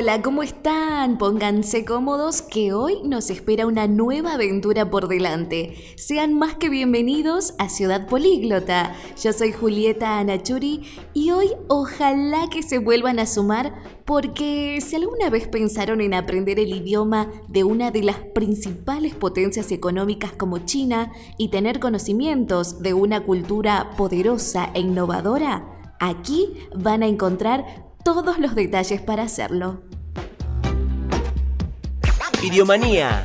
Hola, ¿cómo están? Pónganse cómodos que hoy nos espera una nueva aventura por delante. Sean más que bienvenidos a Ciudad Políglota. Yo soy Julieta Anachuri y hoy ojalá que se vuelvan a sumar porque si alguna vez pensaron en aprender el idioma de una de las principales potencias económicas como China y tener conocimientos de una cultura poderosa e innovadora, aquí van a encontrar todos los detalles para hacerlo. Idiomanía.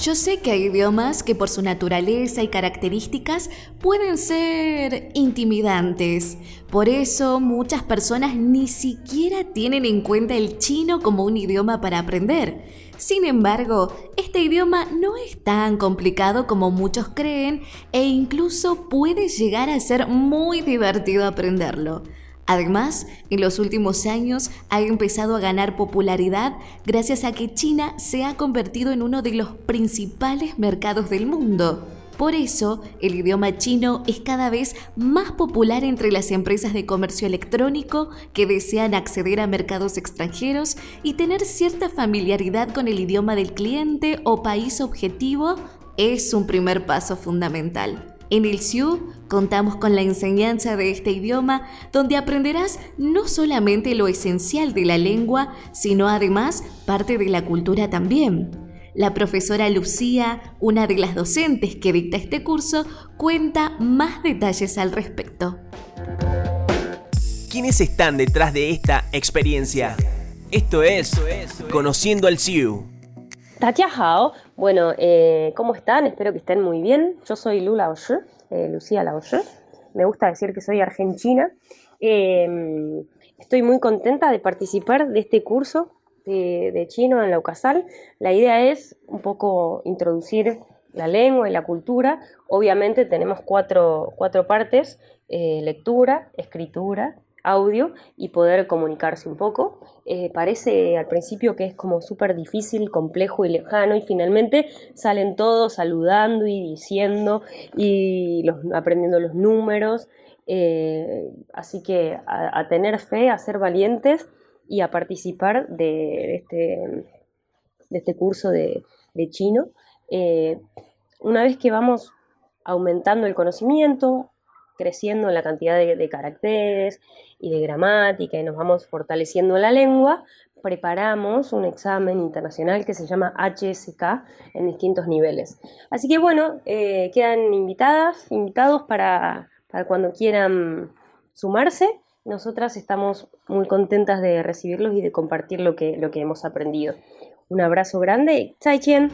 Yo sé que hay idiomas que por su naturaleza y características pueden ser intimidantes. Por eso muchas personas ni siquiera tienen en cuenta el chino como un idioma para aprender. Sin embargo, este idioma no es tan complicado como muchos creen e incluso puede llegar a ser muy divertido aprenderlo. Además, en los últimos años ha empezado a ganar popularidad gracias a que China se ha convertido en uno de los principales mercados del mundo. Por eso, el idioma chino es cada vez más popular entre las empresas de comercio electrónico que desean acceder a mercados extranjeros y tener cierta familiaridad con el idioma del cliente o país objetivo es un primer paso fundamental. En el SIU contamos con la enseñanza de este idioma donde aprenderás no solamente lo esencial de la lengua, sino además parte de la cultura también. La profesora Lucía, una de las docentes que dicta este curso, cuenta más detalles al respecto. ¿Quiénes están detrás de esta experiencia? Esto es Conociendo al CIU. Hao. Bueno, eh, ¿cómo están? Espero que estén muy bien. Yo soy Lula eh, Lucía. Me gusta decir que soy argentina. Eh, estoy muy contenta de participar de este curso de, chino en la UCASAL. La idea es un poco introducir la lengua y la cultura. Obviamente tenemos cuatro, partes, eh, lectura, escritura, audio y poder comunicarse un poco. Eh, parece al principio que es como súper difícil, complejo y lejano y finalmente salen todos saludando y diciendo y aprendiendo los números. Eh, así que a, tener fe, a ser valientes y a participar de este, de este curso de, chino. Eh, una vez que vamos aumentando el conocimiento, creciendo la cantidad de, caracteres y de gramática y nos vamos fortaleciendo la lengua, preparamos un examen internacional que se llama HSK en distintos niveles. Así que bueno, eh, quedan invitadas, invitados para, para cuando quieran sumarse nosotras estamos muy contentas de recibirlos y de compartir lo que, lo que hemos aprendido. Un abrazo grande. Chien.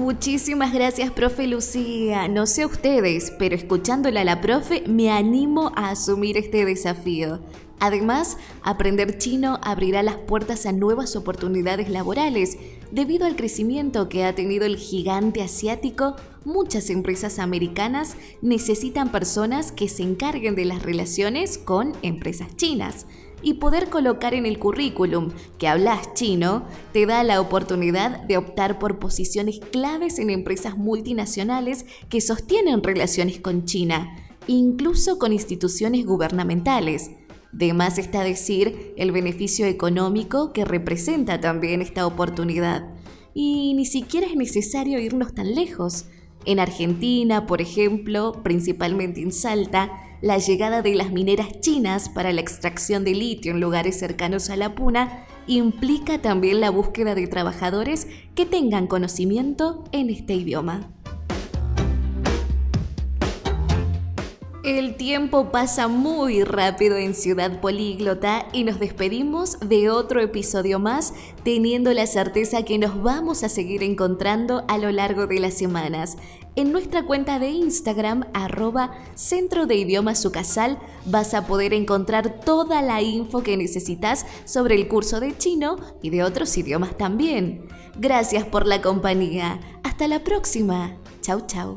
Muchísimas gracias, profe Lucía. No sé ustedes, pero escuchándola a la profe me animo a asumir este desafío. Además, aprender chino abrirá las puertas a nuevas oportunidades laborales. Debido al crecimiento que ha tenido el gigante asiático, muchas empresas americanas necesitan personas que se encarguen de las relaciones con empresas chinas. Y poder colocar en el currículum que hablas chino te da la oportunidad de optar por posiciones claves en empresas multinacionales que sostienen relaciones con China, incluso con instituciones gubernamentales. De más está decir el beneficio económico que representa también esta oportunidad. Y ni siquiera es necesario irnos tan lejos. En Argentina, por ejemplo, principalmente en Salta, la llegada de las mineras chinas para la extracción de litio en lugares cercanos a la puna implica también la búsqueda de trabajadores que tengan conocimiento en este idioma. El tiempo pasa muy rápido en Ciudad Políglota y nos despedimos de otro episodio más teniendo la certeza que nos vamos a seguir encontrando a lo largo de las semanas. En nuestra cuenta de Instagram, arroba Centro de Idiomas Sucasal, vas a poder encontrar toda la info que necesitas sobre el curso de chino y de otros idiomas también. Gracias por la compañía. Hasta la próxima. Chau, chau.